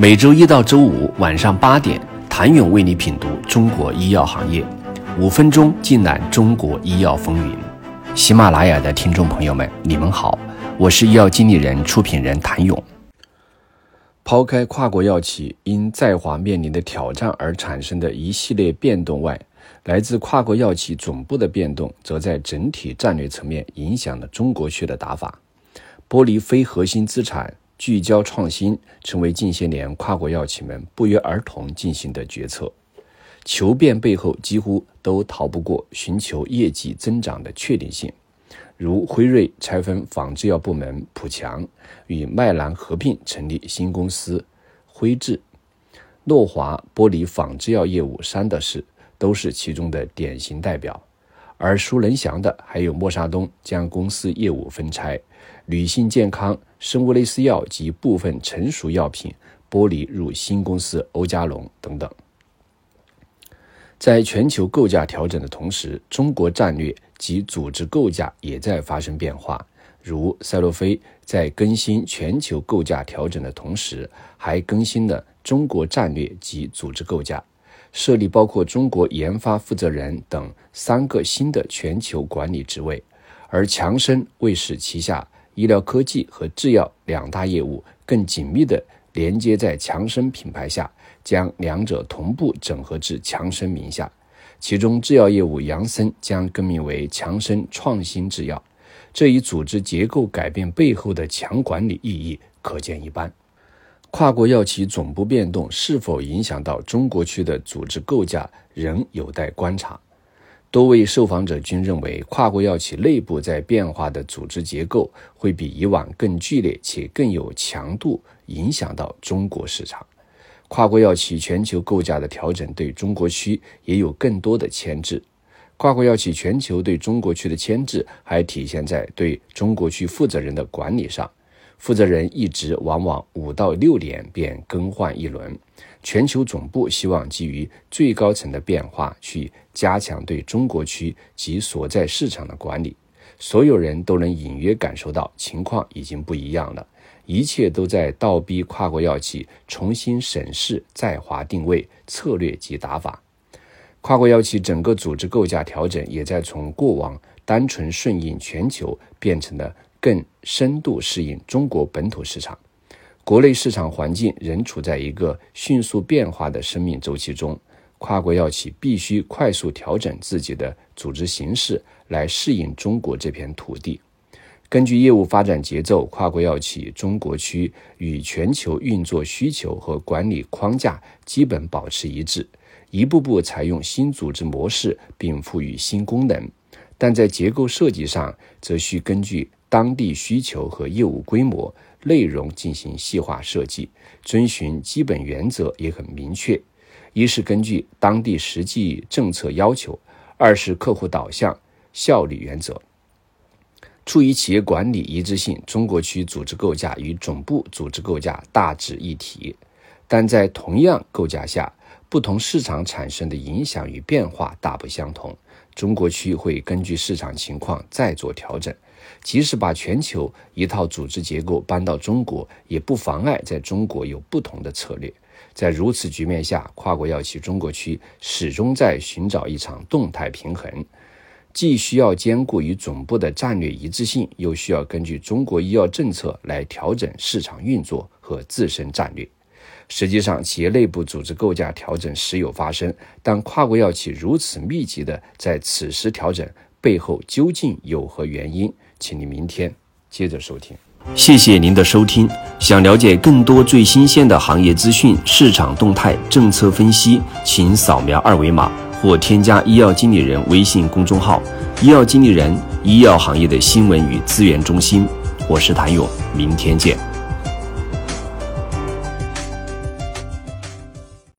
每周一到周五晚上八点，谭勇为你品读中国医药行业，五分钟尽览中国医药风云。喜马拉雅的听众朋友们，你们好，我是医药经理人、出品人谭勇。抛开跨国药企因在华面临的挑战而产生的一系列变动外，来自跨国药企总部的变动，则在整体战略层面影响了中国区的打法。剥离非核心资产。聚焦创新成为近些年跨国药企们不约而同进行的决策。求变背后几乎都逃不过寻求业绩增长的确定性，如辉瑞拆分仿制药部门普强，与麦兰合并成立新公司辉智，诺华剥离仿制药业务山德士，都是其中的典型代表。耳熟能详的还有默沙东将公司业务分拆，女性健康、生物类似药及部分成熟药品剥离入新公司欧加龙等等。在全球构架调整的同时，中国战略及组织构架也在发生变化。如赛诺菲在更新全球构架调整的同时，还更新了中国战略及组织构架。设立包括中国研发负责人等三个新的全球管理职位，而强生为使旗下医疗科技和制药两大业务更紧密地连接在强生品牌下，将两者同步整合至强生名下。其中，制药业务杨森将更名为强生创新制药。这一组织结构改变背后的强管理意义可见一斑。跨国药企总部变动是否影响到中国区的组织构架，仍有待观察。多位受访者均认为，跨国药企内部在变化的组织结构会比以往更剧烈且更有强度影响到中国市场。跨国药企全球构架的调整对中国区也有更多的牵制。跨国药企全球对中国区的牵制还体现在对中国区负责人的管理上。负责人一职往往五到六年便更换一轮。全球总部希望基于最高层的变化，去加强对中国区及所在市场的管理。所有人都能隐约感受到情况已经不一样了，一切都在倒逼跨国药企重新审视在华定位、策略及打法。跨国药企整个组织构架调整，也在从过往单纯顺应全球变成了。更深度适应中国本土市场，国内市场环境仍处在一个迅速变化的生命周期中，跨国药企必须快速调整自己的组织形式来适应中国这片土地。根据业务发展节奏，跨国药企中国区与全球运作需求和管理框架基本保持一致，一步步采用新组织模式并赋予新功能，但在结构设计上则需根据。当地需求和业务规模、内容进行细化设计，遵循基本原则也很明确：一是根据当地实际政策要求；二是客户导向、效率原则。出于企业管理一致性，中国区组织构架与总部组织构架大致一体，但在同样构架下，不同市场产生的影响与变化大不相同。中国区会根据市场情况再做调整。即使把全球一套组织结构搬到中国，也不妨碍在中国有不同的策略。在如此局面下，跨国药企中国区始终在寻找一场动态平衡，既需要兼顾与总部的战略一致性，又需要根据中国医药政策来调整市场运作和自身战略。实际上，企业内部组织构架调整时有发生，但跨国药企如此密集的在此时调整背后究竟有何原因？请你明天接着收听。谢谢您的收听。想了解更多最新鲜的行业资讯、市场动态、政策分析，请扫描二维码或添加医药经理人微信公众号“医药经理人”——医药行业的新闻与资源中心。我是谭勇，明天见。